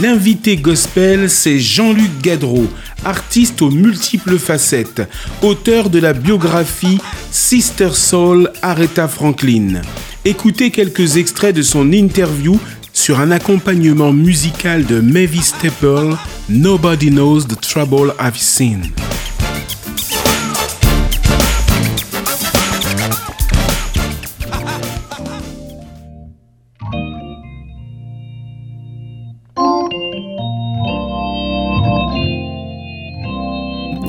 L'invité gospel, c'est Jean-Luc Gadreau, artiste aux multiples facettes, auteur de la biographie Sister Soul Aretha Franklin. Écoutez quelques extraits de son interview sur un accompagnement musical de Mavis Staple, Nobody Knows the Trouble I've Seen.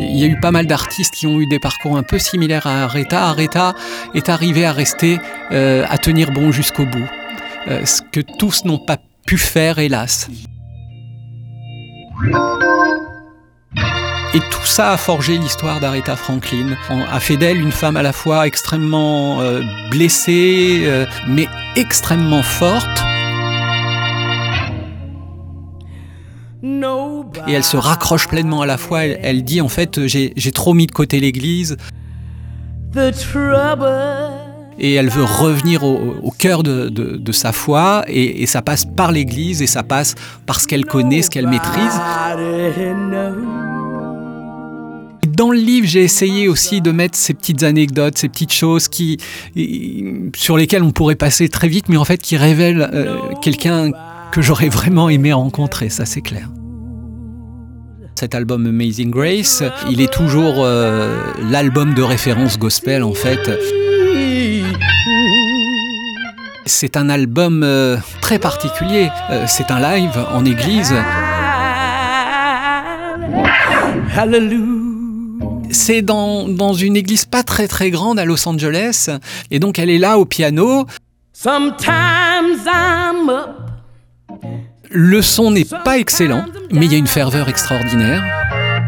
Il y a eu pas mal d'artistes qui ont eu des parcours un peu similaires à Aretha. Aretha est arrivé à rester, euh, à tenir bon jusqu'au bout. Euh, ce que tous n'ont pas pu faire, hélas. Et tout ça a forgé l'histoire d'Aretha Franklin, a fait d'elle une femme à la fois extrêmement euh, blessée, mais extrêmement forte. Et elle se raccroche pleinement à la foi. Elle, dit en fait, j'ai trop mis de côté l'Église. Et elle veut revenir au, cœur de, sa foi, et, ça passe par l'Église, et ça passe par ce qu'elle connaît, ce qu'elle maîtrise. Dans le livre, j'ai essayé aussi de mettre ces petites anecdotes, ces petites choses qui, sur lesquelles on pourrait passer très vite, mais en fait qui révèlent euh, quelqu'un que j'aurais vraiment aimé rencontrer, ça c'est clair. Cet album Amazing Grace, il est toujours euh, l'album de référence gospel en fait. C'est un album euh, très particulier. Euh, c'est un live en église. C'est dans, dans, une église pas très très grande à Los Angeles. Et donc elle est là au piano. Sometimes I'm up. Le son n'est pas excellent, mais il y a une ferveur extraordinaire.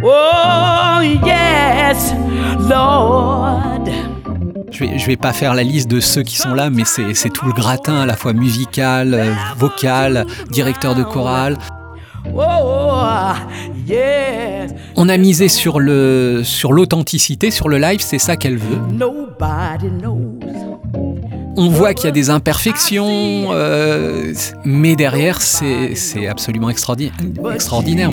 Oh, yes, Lord. Je vais, vais pas faire la liste de ceux qui sont là, mais c'est tout le gratin, à la fois musical, euh, vocal, directeur de chorale. Oh, On a misé sur l'authenticité, sur, sur le live, c'est ça qu'elle veut on voit qu'il y a des imperfections, euh, mais derrière, c'est absolument extraordinaire. extraordinaire.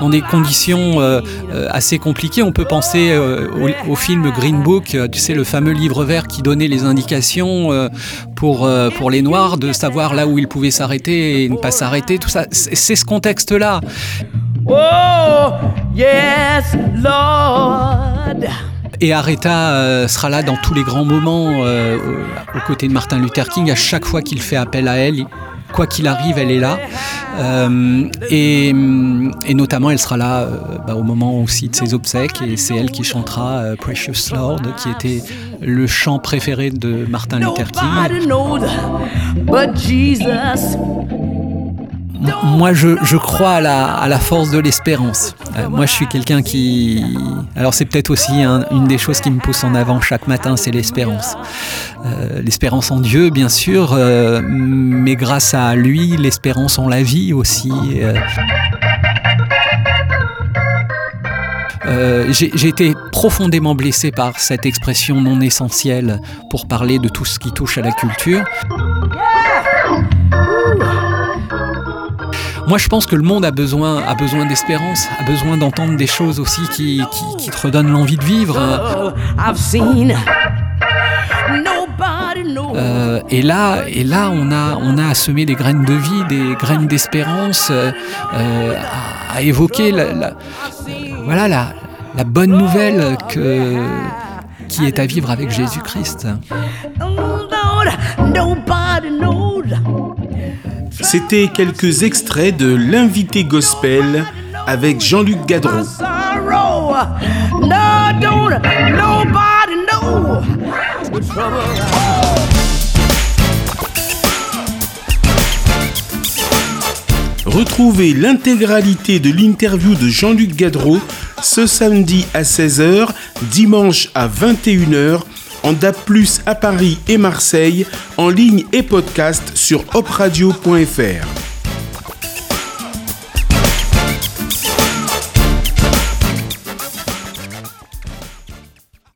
Dans des conditions euh, euh, assez compliquées, on peut penser au, film Green Book, tu sais, le fameux livre vert qui donnait les indications pour, pour les Noirs de savoir là où ils pouvaient s'arrêter et ne pas s'arrêter, tout ça. C'est ce contexte-là. Oh, yes, Lord. Et Aretha euh, sera là dans tous les grands moments, euh, aux côtés de Martin Luther King, à chaque fois qu'il fait appel à elle. Quoi qu'il arrive, elle est là. Euh, et, notamment, elle sera là bah, au moment aussi de ses obsèques. Et c'est elle qui chantera Precious Lord, qui était le chant préféré de Martin Luther King moi, je, crois à la, force de l'espérance. Euh, moi, je suis quelqu'un qui... Alors, c'est peut-être aussi une des choses qui me pousse en avant chaque matin, c'est l'espérance. Euh, l'espérance en Dieu, bien sûr, euh, mais grâce à lui, l'espérance en la vie aussi. j'ai été profondément blessé par cette expression non essentielle pour parler de tout ce qui touche à la culture. Moi, je pense que le monde a besoin, a besoin d'espérance, a besoin d'entendre des choses aussi qui, qui, te redonnent l'envie de vivre. Euh, et là, et là, on a, on a semé des graines de vie, des graines d'espérance, euh, à, évoquer la, voilà la, la, bonne nouvelle que, qui est à vivre avec Jésus-Christ. C'était quelques extraits de l'invité gospel avec Jean-Luc Gadreau. Retrouvez l'intégralité de l'interview de Jean-Luc Gadreau ce samedi à 16h, dimanche à 21h en DAP+, à Paris et Marseille, en ligne et podcast sur opradio.fr.